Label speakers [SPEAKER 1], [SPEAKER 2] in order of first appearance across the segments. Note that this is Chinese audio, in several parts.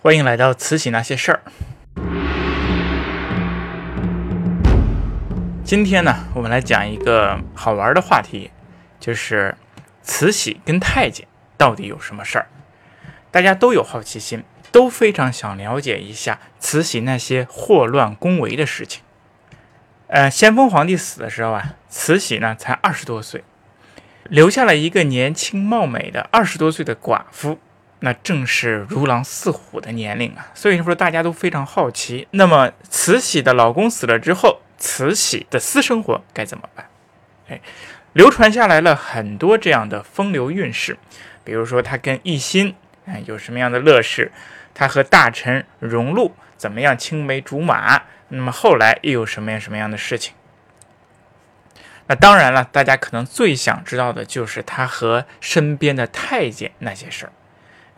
[SPEAKER 1] 欢迎来到慈禧那些事儿。今天呢，我们来讲一个好玩的话题，就是慈禧跟太监到底有什么事儿？大家都有好奇心，都非常想了解一下慈禧那些祸乱宫闱的事情。呃，咸丰皇帝死的时候啊，慈禧呢才二十多岁，留下了一个年轻貌美的二十多岁的寡妇。那正是如狼似虎的年龄啊，所以说大家都非常好奇。那么慈禧的老公死了之后，慈禧的私生活该怎么办？哎，流传下来了很多这样的风流韵事，比如说她跟奕欣哎有什么样的乐事，她和大臣荣禄怎么样青梅竹马，那么后来又有什么样什么样的事情？那当然了，大家可能最想知道的就是她和身边的太监那些事儿。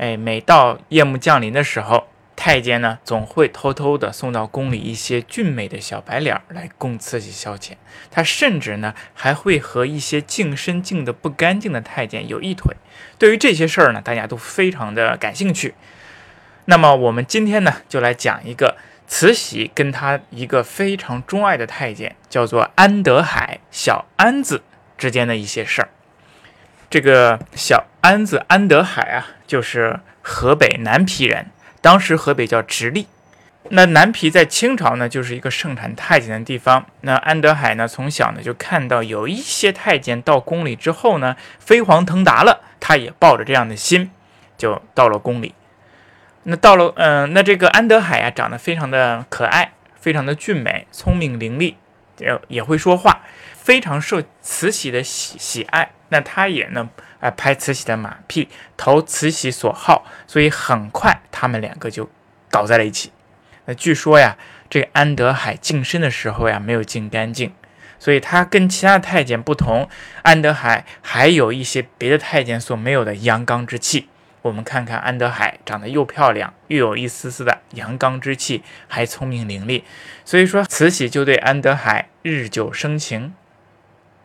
[SPEAKER 1] 哎，每到夜幕降临的时候，太监呢总会偷偷的送到宫里一些俊美的小白脸来供慈禧消遣。他甚至呢还会和一些净身净的不干净的太监有一腿。对于这些事儿呢，大家都非常的感兴趣。那么我们今天呢就来讲一个慈禧跟他一个非常钟爱的太监，叫做安德海小安子之间的一些事儿。这个小安子安德海啊，就是河北南皮人。当时河北叫直隶，那南皮在清朝呢，就是一个盛产太监的地方。那安德海呢，从小呢就看到有一些太监到宫里之后呢，飞黄腾达了，他也抱着这样的心，就到了宫里。那到了，嗯，那这个安德海啊，长得非常的可爱，非常的俊美，聪明伶俐，也也会说话，非常受慈禧的喜喜爱。那他也呢，啊，拍慈禧的马屁，投慈禧所好，所以很快他们两个就搞在了一起。那据说呀，这个安德海净身的时候呀，没有净干净，所以他跟其他太监不同，安德海还有一些别的太监所没有的阳刚之气。我们看看安德海长得又漂亮，又有一丝丝的阳刚之气，还聪明伶俐，所以说慈禧就对安德海日久生情。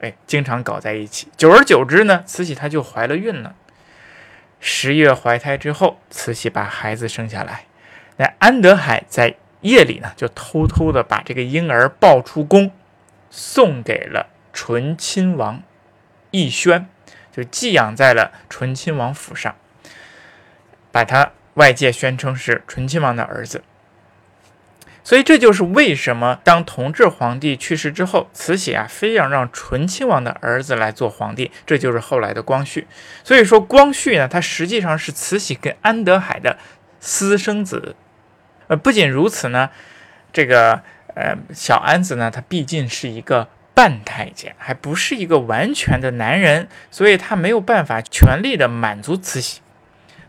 [SPEAKER 1] 哎，经常搞在一起，久而久之呢，慈禧她就怀了孕了。十月怀胎之后，慈禧把孩子生下来。那安德海在夜里呢，就偷偷的把这个婴儿抱出宫，送给了醇亲王奕轩，就寄养在了醇亲王府上，把他外界宣称是醇亲王的儿子。所以这就是为什么当同治皇帝去世之后，慈禧啊非要让醇亲王的儿子来做皇帝，这就是后来的光绪。所以说光绪呢，他实际上是慈禧跟安德海的私生子。呃，不仅如此呢，这个呃小安子呢，他毕竟是一个半太监，还不是一个完全的男人，所以他没有办法全力的满足慈禧。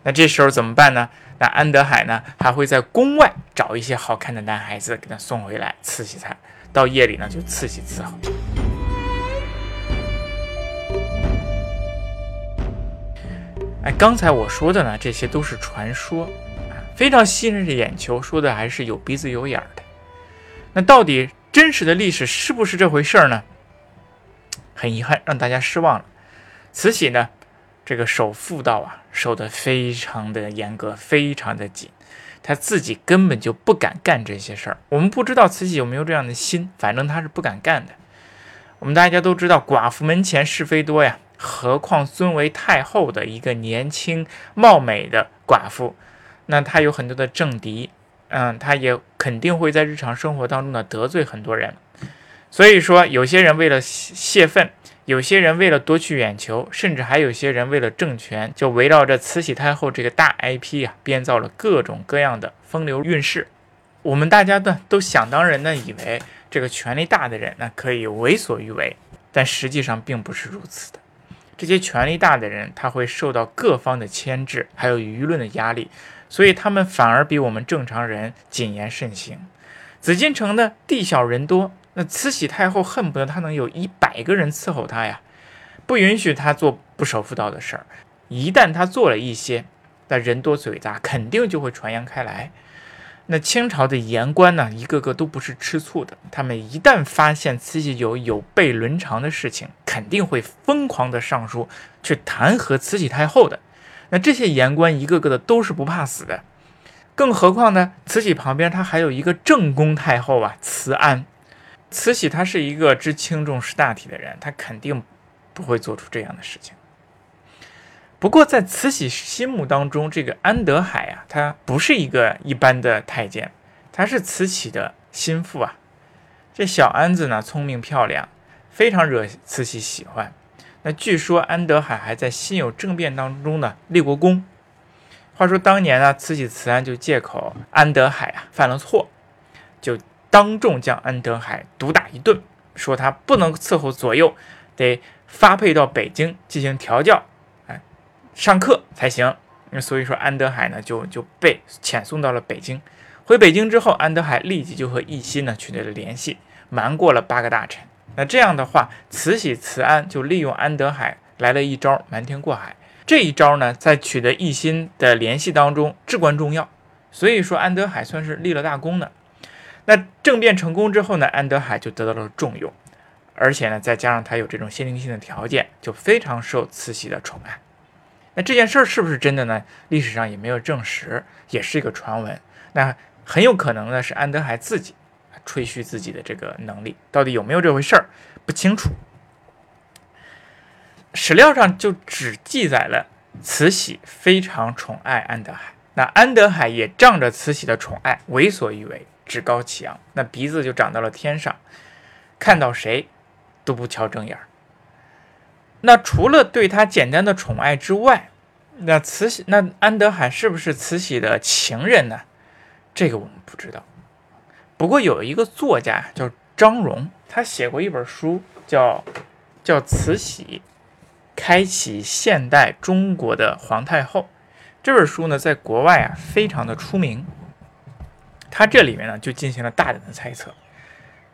[SPEAKER 1] 那这时候怎么办呢？那安德海呢，还会在宫外找一些好看的男孩子给他送回来，慈禧才到夜里呢就刺激伺候。哎，刚才我说的呢，这些都是传说，非常吸引人的眼球，说的还是有鼻子有眼儿的。那到底真实的历史是不是这回事儿呢？很遗憾，让大家失望了。慈禧呢？这个守妇道啊，守得非常的严格，非常的紧，他自己根本就不敢干这些事儿。我们不知道慈禧有没有这样的心，反正他是不敢干的。我们大家都知道，寡妇门前是非多呀，何况尊为太后的一个年轻貌美的寡妇，那她有很多的政敌，嗯，她也肯定会在日常生活当中呢得罪很多人。所以说，有些人为了泄愤。有些人为了夺取眼球，甚至还有些人为了政权，就围绕着慈禧太后这个大 IP 啊，编造了各种各样的风流韵事。我们大家呢都想当然的以为这个权力大的人呢可以为所欲为，但实际上并不是如此的。这些权力大的人他会受到各方的牵制，还有舆论的压力，所以他们反而比我们正常人谨言慎行。紫禁城的地小人多。那慈禧太后恨不得她能有一百个人伺候她呀，不允许她做不守妇道的事儿。一旦她做了一些，那人多嘴杂，肯定就会传扬开来。那清朝的言官呢，一个个都不是吃醋的。他们一旦发现慈禧有有悖伦常的事情，肯定会疯狂的上书去弹劾慈禧太后的。那这些言官一个个的都是不怕死的。更何况呢，慈禧旁边他还有一个正宫太后啊，慈安。慈禧她是一个知轻重识大体的人，她肯定不会做出这样的事情。不过在慈禧心目当中，这个安德海啊，他不是一个一般的太监，他是慈禧的心腹啊。这小安子呢，聪明漂亮，非常惹慈禧喜欢。那据说安德海还在辛酉政变当中呢立过功。话说当年呢，慈禧慈安就借口安德海啊犯了错，就当众将安德海毒打一顿，说他不能伺候左右，得发配到北京进行调教，哎，上课才行。那所以说安德海呢就就被遣送到了北京。回北京之后，安德海立即就和奕欣呢取得了联系，瞒过了八个大臣。那这样的话，慈禧慈安就利用安德海来了一招瞒天过海。这一招呢，在取得奕欣的联系当中至关重要，所以说安德海算是立了大功的。那政变成功之后呢，安德海就得到了重用，而且呢，再加上他有这种先天性的条件，就非常受慈禧的宠爱。那这件事儿是不是真的呢？历史上也没有证实，也是一个传闻。那很有可能呢，是安德海自己吹嘘自己的这个能力，到底有没有这回事儿不清楚。史料上就只记载了慈禧非常宠爱安德海，那安德海也仗着慈禧的宠爱，为所欲为，趾高气扬，那鼻子就长到了天上，看到谁都不瞧正眼儿。那除了对他简单的宠爱之外，那慈禧那安德海是不是慈禧的情人呢？这个我们不知道。不过有一个作家叫张荣，他写过一本书，叫叫慈禧。开启现代中国的皇太后这本书呢，在国外啊非常的出名。他这里面呢就进行了大胆的猜测。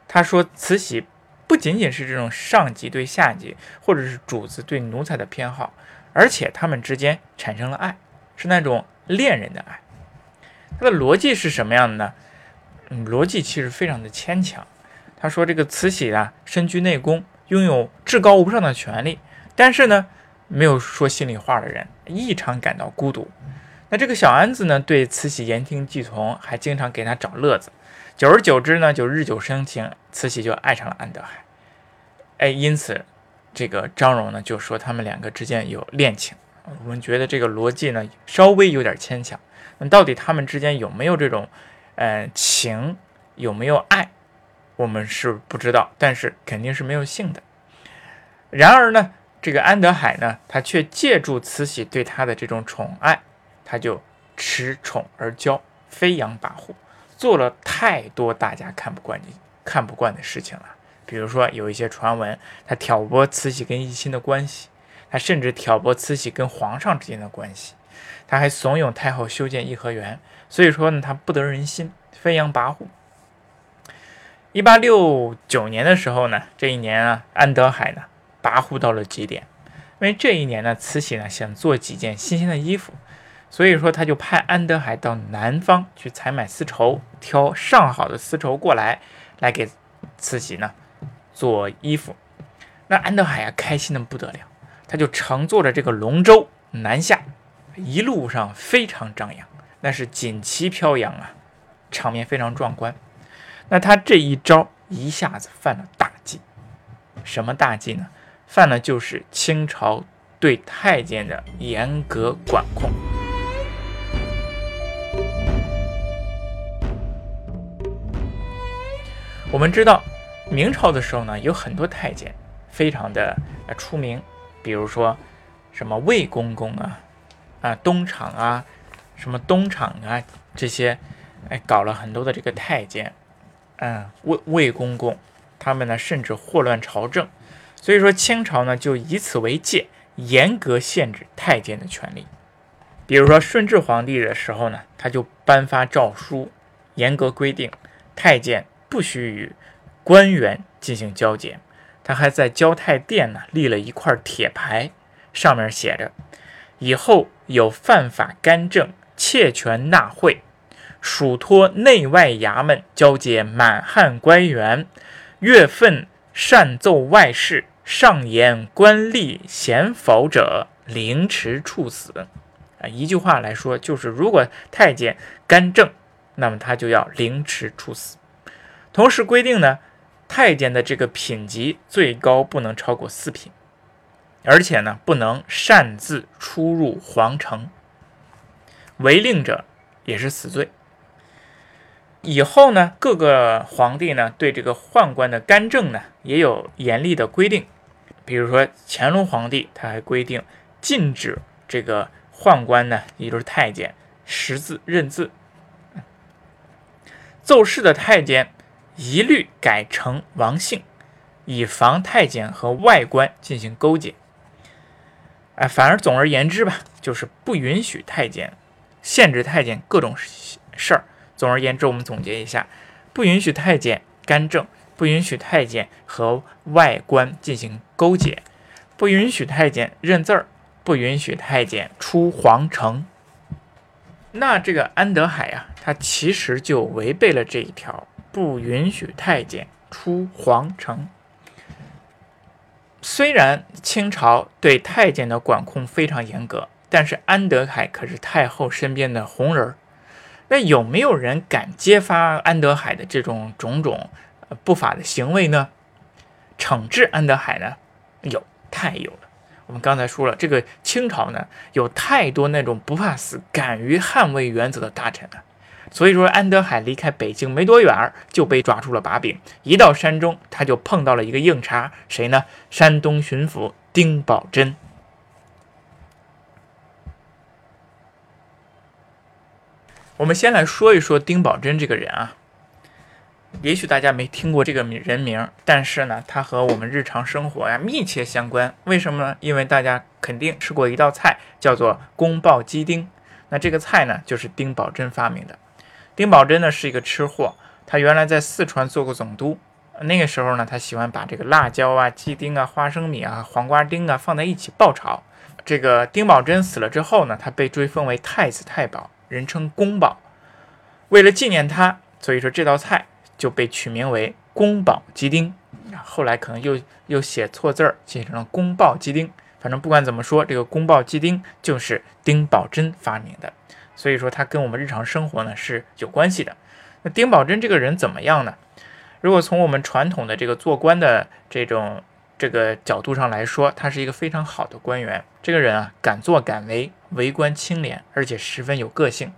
[SPEAKER 1] 他说，慈禧不仅仅是这种上级对下级，或者是主子对奴才的偏好，而且他们之间产生了爱，是那种恋人的爱。他的逻辑是什么样的呢？嗯，逻辑其实非常的牵强。他说，这个慈禧啊，身居内宫，拥有至高无上的权利。但是呢，没有说心里话的人异常感到孤独。那这个小安子呢，对慈禧言听计从，还经常给他找乐子。久而久之呢，就日久生情，慈禧就爱上了安德海。哎，因此这个张荣呢就说他们两个之间有恋情。我们觉得这个逻辑呢稍微有点牵强。那到底他们之间有没有这种呃情，有没有爱，我们是不知道。但是肯定是没有性的。然而呢？这个安德海呢，他却借助慈禧对他的这种宠爱，他就恃宠而骄，飞扬跋扈，做了太多大家看不惯的看不惯的事情了。比如说，有一些传闻，他挑拨慈禧跟奕欣的关系，他甚至挑拨慈禧跟皇上之间的关系，他还怂恿太后修建颐和园。所以说呢，他不得人心，飞扬跋扈。一八六九年的时候呢，这一年啊，安德海呢。跋扈到了极点，因为这一年呢，慈禧呢想做几件新鲜的衣服，所以说他就派安德海到南方去采买丝绸，挑上好的丝绸过来，来给慈禧呢做衣服。那安德海啊，开心的不得了，他就乘坐着这个龙舟南下，一路上非常张扬，那是锦旗飘扬啊，场面非常壮观。那他这一招一下子犯了大忌，什么大忌呢？犯了就是清朝对太监的严格管控。我们知道，明朝的时候呢，有很多太监非常的出名，比如说什么魏公公啊，啊东厂啊，什么东厂啊这些，哎搞了很多的这个太监，嗯魏魏公公，他们呢甚至祸乱朝政。所以说，清朝呢就以此为戒，严格限制太监的权利。比如说顺治皇帝的时候呢，他就颁发诏书，严格规定太监不许与官员进行交接。他还在交泰殿呢立了一块铁牌，上面写着：“以后有犯法干政、窃权纳贿，属托内外衙门交接满汉官员，月份擅奏外事。”上言官吏嫌否者，凌迟处死。啊，一句话来说，就是如果太监干政，那么他就要凌迟处死。同时规定呢，太监的这个品级最高不能超过四品，而且呢，不能擅自出入皇城，违令者也是死罪。以后呢，各个皇帝呢，对这个宦官的干政呢，也有严厉的规定。比如说乾隆皇帝，他还规定禁止这个。宦官呢，也就是太监识字认字，奏事的太监一律改成王姓，以防太监和外官进行勾结。哎，反而总而言之吧，就是不允许太监限制太监各种事儿。总而言之，我们总结一下：不允许太监干政，不允许太监和外官进行勾结，不允许太监认字儿。不允许太监出皇城，那这个安德海呀，他其实就违背了这一条，不允许太监出皇城。虽然清朝对太监的管控非常严格，但是安德海可是太后身边的红人儿，那有没有人敢揭发安德海的这种种种不法的行为呢？惩治安德海呢？有，太有了。我们刚才说了，这个清朝呢，有太多那种不怕死、敢于捍卫原则的大臣了。所以说，安德海离开北京没多远，就被抓住了把柄。一到山中，他就碰到了一个硬茬，谁呢？山东巡抚丁宝桢。我们先来说一说丁宝桢这个人啊。也许大家没听过这个人名，但是呢，他和我们日常生活呀密切相关。为什么呢？因为大家肯定吃过一道菜，叫做宫爆鸡丁。那这个菜呢，就是丁宝桢发明的。丁宝桢呢是一个吃货，他原来在四川做过总督。那个时候呢，他喜欢把这个辣椒啊、鸡丁啊、花生米啊、黄瓜丁啊放在一起爆炒。这个丁宝桢死了之后呢，他被追封为太子太保，人称宫保。为了纪念他，所以说这道菜。就被取名为宫保鸡丁，后来可能又又写错字儿，写成了宫爆鸡丁。反正不管怎么说，这个宫爆鸡丁就是丁宝桢发明的，所以说他跟我们日常生活呢是有关系的。那丁宝桢这个人怎么样呢？如果从我们传统的这个做官的这种这个角度上来说，他是一个非常好的官员。这个人啊，敢作敢为，为官清廉，而且十分有个性。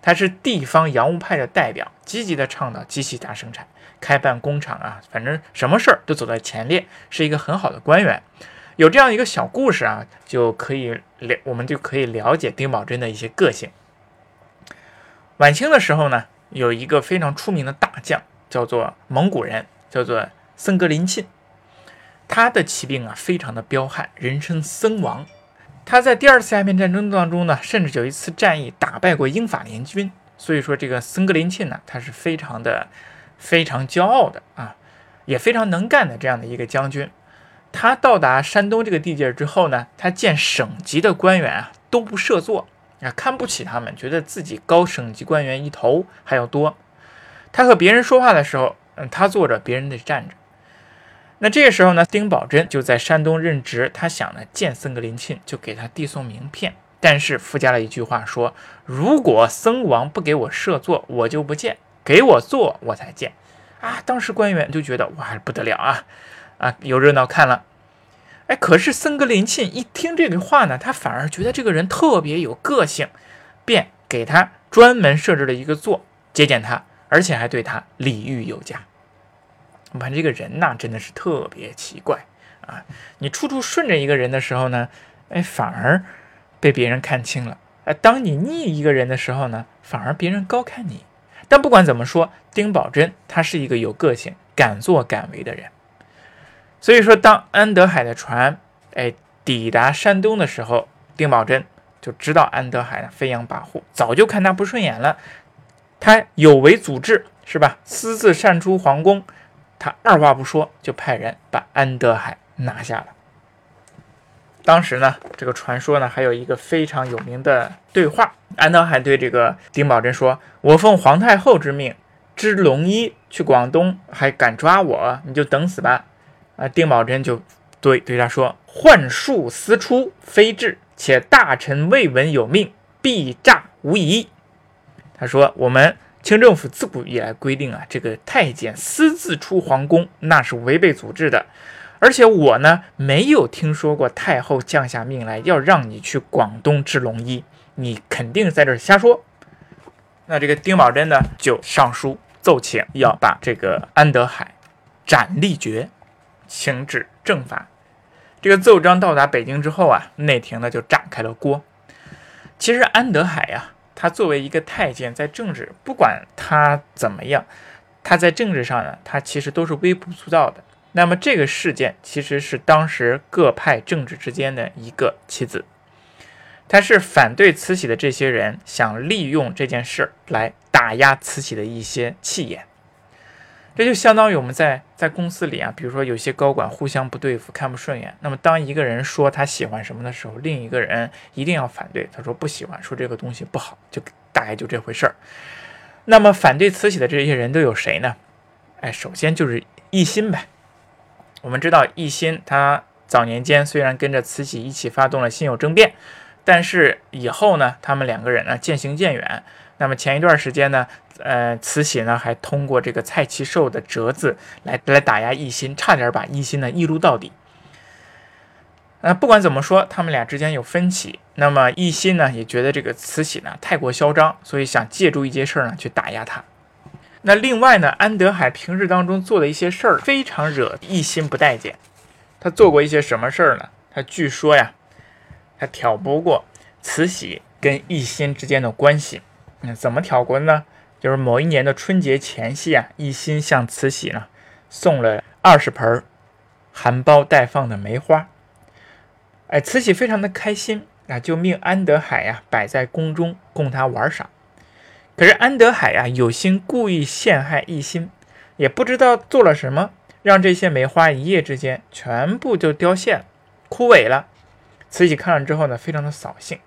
[SPEAKER 1] 他是地方洋务派的代表，积极的倡导机器大生产，开办工厂啊，反正什么事儿都走在前列，是一个很好的官员。有这样一个小故事啊，就可以了，我们就可以了解丁宝桢的一些个性。晚清的时候呢，有一个非常出名的大将，叫做蒙古人，叫做僧格林沁，他的骑兵啊，非常的彪悍，人称僧王。他在第二次鸦片战争当中呢，甚至有一次战役打败过英法联军，所以说这个森格林沁呢，他是非常的非常骄傲的啊，也非常能干的这样的一个将军。他到达山东这个地界之后呢，他见省级的官员啊都不设座啊，看不起他们，觉得自己高省级官员一头还要多。他和别人说话的时候，嗯，他坐着，别人得站着。那这个时候呢，丁宝桢就在山东任职。他想呢见僧格林沁，就给他递送名片，但是附加了一句话说：“如果僧王不给我设座，我就不见；给我座，我才见。”啊，当时官员就觉得哇不得了啊啊，有热闹看了。哎，可是僧格林沁一听这个话呢，他反而觉得这个人特别有个性，便给他专门设置了一个座接见他，而且还对他礼遇有加。我看这个人呐，真的是特别奇怪啊！你处处顺着一个人的时候呢，哎，反而被别人看清了；哎，当你逆一个人的时候呢，反而别人高看你。但不管怎么说，丁宝桢他是一个有个性、敢作敢为的人。所以说，当安德海的船哎抵达山东的时候，丁宝桢就知道安德海呢飞扬跋扈，早就看他不顺眼了，他有违祖制，是吧？私自擅出皇宫。他二话不说就派人把安德海拿下了。当时呢，这个传说呢还有一个非常有名的对话：安德海对这个丁宝桢说：“我奉皇太后之命，织龙衣去广东，还敢抓我？你就等死吧！”啊，丁宝桢就对对他说：“幻术私出，非至，且大臣未闻有命，必诈无疑。他说：“我们清政府自古以来规定啊，这个太监私自出皇宫，那是违背祖制的。而且我呢，没有听说过太后降下命来要让你去广东治龙医，你肯定在这儿瞎说。”那这个丁宝桢呢，就上书奏请要把这个安德海斩立决，请旨正法。这个奏章到达北京之后啊，内廷呢就炸开了锅。其实安德海呀。他作为一个太监，在政治不管他怎么样，他在政治上呢，他其实都是微不足道的。那么这个事件其实是当时各派政治之间的一个棋子，他是反对慈禧的这些人想利用这件事来打压慈禧的一些气焰。这就相当于我们在在公司里啊，比如说有些高管互相不对付，看不顺眼。那么当一个人说他喜欢什么的时候，另一个人一定要反对。他说不喜欢，说这个东西不好，就大概就这回事儿。那么反对慈禧的这些人都有谁呢？哎，首先就是奕欣呗。我们知道奕欣他早年间虽然跟着慈禧一起发动了辛酉政变，但是以后呢，他们两个人呢渐行渐远。那么前一段时间呢？呃，慈禧呢还通过这个蔡奇寿的折子来来打压奕欣，差点把奕欣呢一撸到底。呃，不管怎么说，他们俩之间有分歧。那么奕欣呢也觉得这个慈禧呢太过嚣张，所以想借助一件事儿呢去打压他。那另外呢，安德海平日当中做的一些事儿非常惹奕欣不待见。他做过一些什么事儿呢？他据说呀，他挑拨过慈禧跟奕欣之间的关系。那怎么挑拨呢？就是某一年的春节前夕啊，一心向慈禧呢送了二十盆含苞待放的梅花。哎，慈禧非常的开心啊，就命安德海呀摆在宫中供他玩赏。可是安德海呀有心故意陷害一心，也不知道做了什么，让这些梅花一夜之间全部就凋谢了，枯萎了。慈禧看了之后呢，非常的扫兴。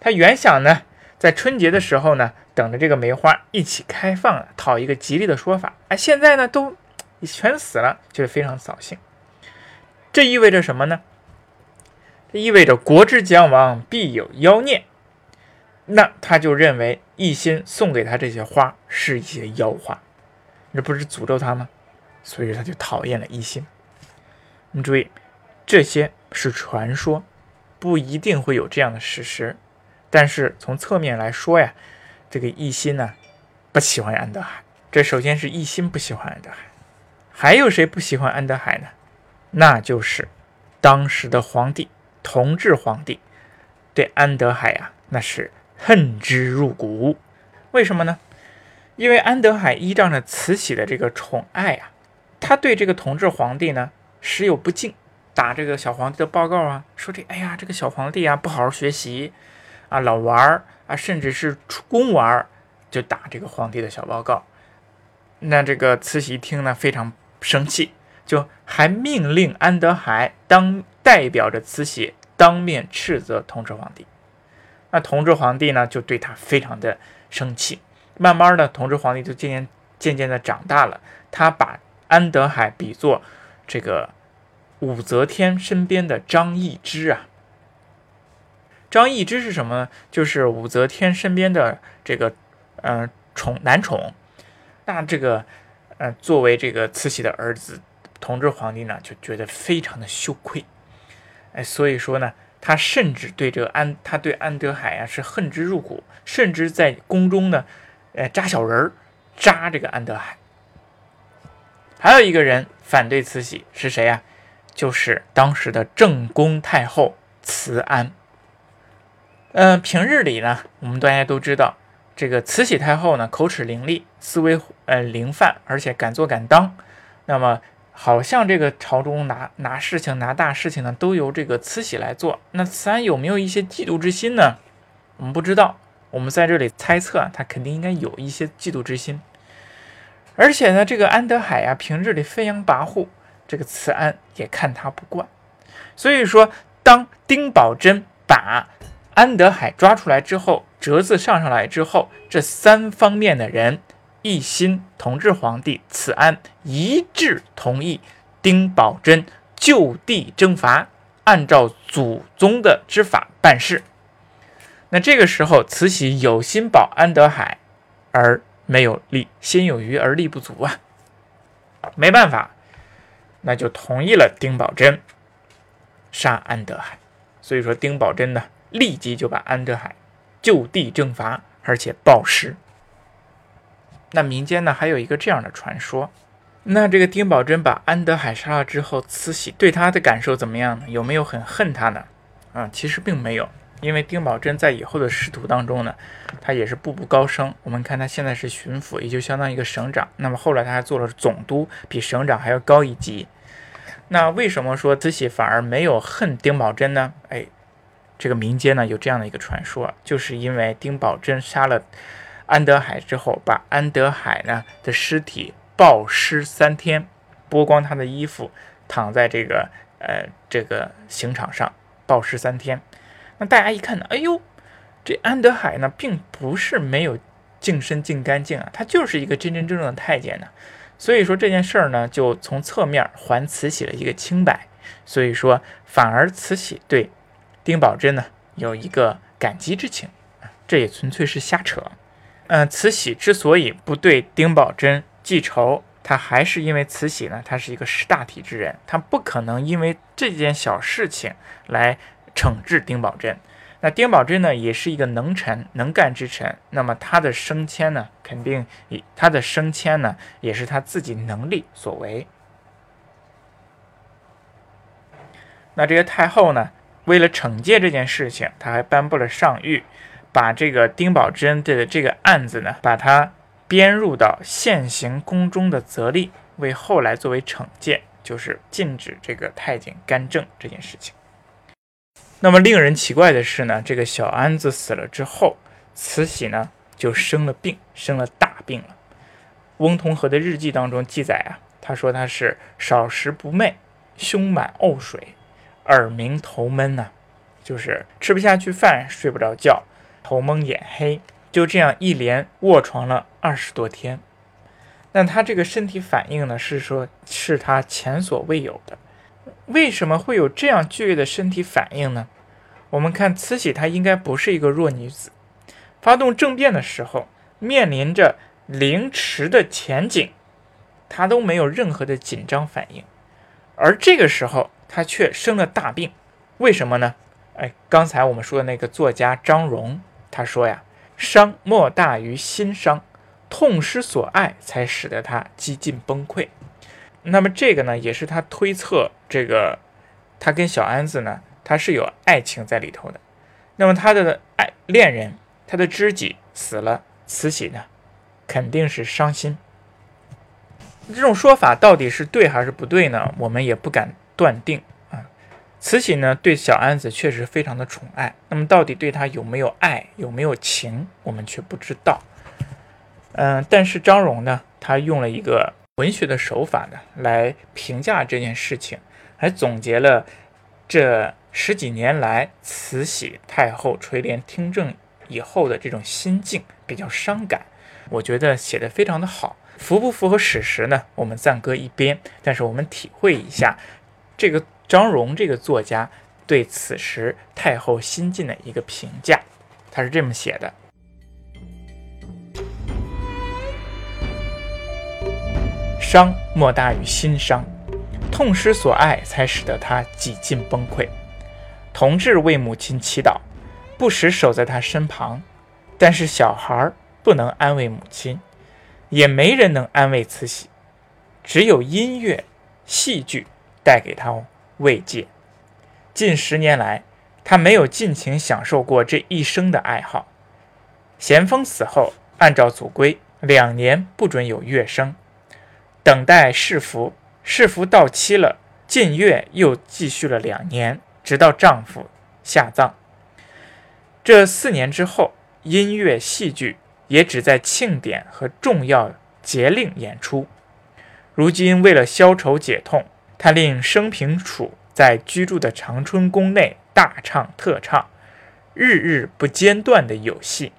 [SPEAKER 1] 他原想呢。在春节的时候呢，等着这个梅花一起开放，讨一个吉利的说法。哎，现在呢都全死了，就是非常扫兴。这意味着什么呢？这意味着国之将亡，必有妖孽。那他就认为一心送给他这些花是一些妖花，这不是诅咒他吗？所以他就讨厌了一心。你注意，这些是传说，不一定会有这样的事实。但是从侧面来说呀，这个奕欣呢不喜欢安德海。这首先是奕欣不喜欢安德海，还有谁不喜欢安德海呢？那就是当时的皇帝同治皇帝，对安德海呀那是恨之入骨。为什么呢？因为安德海依仗着慈禧的这个宠爱啊，他对这个同治皇帝呢时有不敬，打这个小皇帝的报告啊，说这哎呀这个小皇帝啊不好好学习。啊，老玩儿啊，甚至是出宫玩儿，就打这个皇帝的小报告。那这个慈禧听呢，非常生气，就还命令安德海当代表着慈禧当面斥责同治皇帝。那同治皇帝呢，就对他非常的生气。慢慢的，同治皇帝就渐渐渐渐的长大了，他把安德海比作这个武则天身边的张易之啊。张易之是什么呢？就是武则天身边的这个，呃，宠男宠。那这个，呃，作为这个慈禧的儿子，同治皇帝呢就觉得非常的羞愧。哎，所以说呢，他甚至对这个安，他对安德海啊是恨之入骨，甚至在宫中呢，呃，扎小人儿，扎这个安德海。还有一个人反对慈禧是谁呀？就是当时的正宫太后慈安。嗯，平日里呢，我们大家都知道，这个慈禧太后呢，口齿伶俐，思维呃灵泛，而且敢做敢当。那么，好像这个朝中拿拿事情、拿大事情呢，都由这个慈禧来做。那慈安有没有一些嫉妒之心呢？我们不知道。我们在这里猜测，他肯定应该有一些嫉妒之心。而且呢，这个安德海呀，平日里飞扬跋扈，这个慈安也看他不惯。所以说，当丁宝桢把安德海抓出来之后，折子上上来之后，这三方面的人，一心、同治皇帝、此安一致同意丁宝桢就地征伐，按照祖宗的之法办事。那这个时候，慈禧有心保安德海，而没有力，心有余而力不足啊，没办法，那就同意了丁宝桢杀安德海。所以说，丁宝桢呢，立即就把安德海就地正法，而且暴尸。那民间呢，还有一个这样的传说，那这个丁宝桢把安德海杀了之后，慈禧对他的感受怎么样呢？有没有很恨他呢？啊，其实并没有。因为丁宝桢在以后的仕途当中呢，他也是步步高升。我们看他现在是巡抚，也就相当于一个省长。那么后来他还做了总督，比省长还要高一级。那为什么说慈禧反而没有恨丁宝桢呢？哎，这个民间呢有这样的一个传说，就是因为丁宝桢杀了安德海之后，把安德海呢的尸体暴尸三天，剥光他的衣服，躺在这个呃这个刑场上暴尸三天。那大家一看呢，哎呦，这安德海呢，并不是没有净身净干净啊，他就是一个真真正正的太监呢。所以说这件事儿呢，就从侧面还慈禧了一个清白。所以说，反而慈禧对丁宝桢呢有一个感激之情这也纯粹是瞎扯。嗯，慈禧之所以不对丁宝桢记仇，他还是因为慈禧呢，她是一个识大体之人，她不可能因为这件小事情来。惩治丁宝桢，那丁宝桢呢，也是一个能臣能干之臣。那么他的升迁呢，肯定以他的升迁呢，也是他自己能力所为。那这个太后呢，为了惩戒这件事情，他还颁布了上谕，把这个丁宝桢的这个案子呢，把它编入到现行宫中的则例，为后来作为惩戒，就是禁止这个太监干政这件事情。那么令人奇怪的是呢，这个小安子死了之后，慈禧呢就生了病，生了大病了。翁同龢的日记当中记载啊，他说他是少食不寐，胸满呕水，耳鸣头闷呐，就是吃不下去饭，睡不着觉，头蒙眼黑，就这样一连卧床了二十多天。那他这个身体反应呢，是说是他前所未有的。为什么会有这样剧烈的身体反应呢？我们看慈禧，她应该不是一个弱女子。发动政变的时候，面临着凌迟的前景，她都没有任何的紧张反应。而这个时候，他却生了大病。为什么呢？哎，刚才我们说的那个作家张荣，他说呀：“伤莫大于心伤，痛失所爱，才使得他几近崩溃。”那么这个呢，也是他推测这个，他跟小安子呢，他是有爱情在里头的。那么他的爱恋人，他的知己死了，慈禧呢，肯定是伤心。这种说法到底是对还是不对呢？我们也不敢断定啊。慈禧呢，对小安子确实非常的宠爱，那么到底对他有没有爱，有没有情，我们却不知道。嗯，但是张荣呢，他用了一个。文学的手法呢，来评价这件事情，还总结了这十几年来慈禧太后垂帘听政以后的这种心境，比较伤感。我觉得写的非常的好，符不符合史实呢？我们暂搁一边。但是我们体会一下，这个张荣这个作家对此时太后心境的一个评价，他是这么写的。伤莫大于心伤，痛失所爱，才使得他几近崩溃。同志为母亲祈祷，不时守在他身旁，但是小孩不能安慰母亲，也没人能安慰慈禧，只有音乐、戏剧带给他慰藉。近十年来，他没有尽情享受过这一生的爱好。咸丰死后，按照祖规，两年不准有乐声。等待谥服，谥服到期了，禁乐又继续了两年，直到丈夫下葬。这四年之后，音乐戏剧也只在庆典和重要节令演出。如今为了消愁解痛，他令生平处在居住的长春宫内大唱特唱，日日不间断的有戏。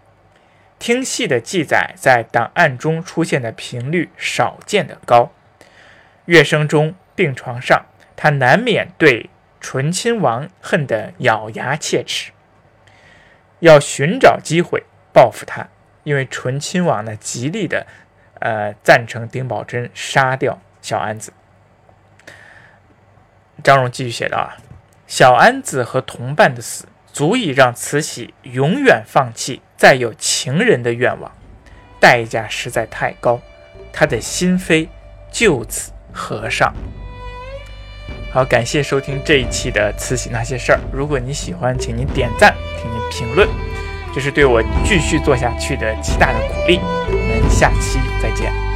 [SPEAKER 1] 听戏的记载在档案中出现的频率少见的高，乐声中病床上，他难免对醇亲王恨得咬牙切齿。要寻找机会报复他，因为醇亲王呢极力的呃赞成丁宝桢杀掉小安子。张荣继续写道啊，小安子和同伴的死，足以让慈禧永远放弃再有情人的愿望，代价实在太高，他的心扉就此合上。好，感谢收听这一期的《慈禧那些事儿》。如果你喜欢，请您点赞，请您评论，这是对我继续做下去的极大的鼓励。我们下期再见。